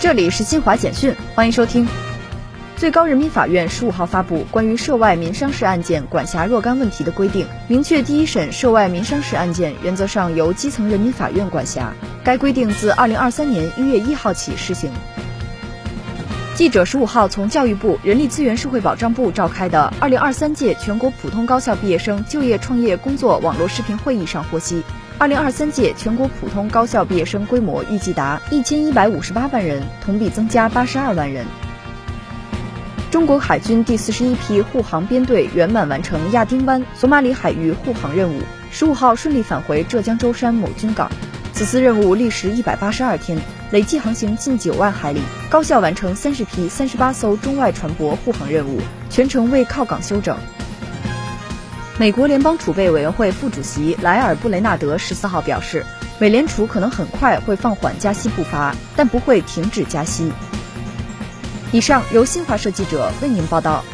这里是新华简讯，欢迎收听。最高人民法院十五号发布关于涉外民商事案件管辖若干问题的规定，明确第一审涉外民商事案件原则上由基层人民法院管辖。该规定自二零二三年一月一号起施行。记者十五号从教育部、人力资源社会保障部召开的二零二三届全国普通高校毕业生就业创业工作网络视频会议上获悉。二零二三届全国普通高校毕业生规模预计达一千一百五十八万人，同比增加八十二万人。中国海军第四十一批护航编队圆满完成亚丁湾、索马里海域护航任务，十五号顺利返回浙江舟山某军港。此次任务历时一百八十二天，累计航行近九万海里，高效完成三十批三十八艘中外船舶护航任务，全程未靠港休整。美国联邦储备委员会副主席莱尔布雷纳德十四号表示，美联储可能很快会放缓加息步伐，但不会停止加息。以上由新华社记者为您报道。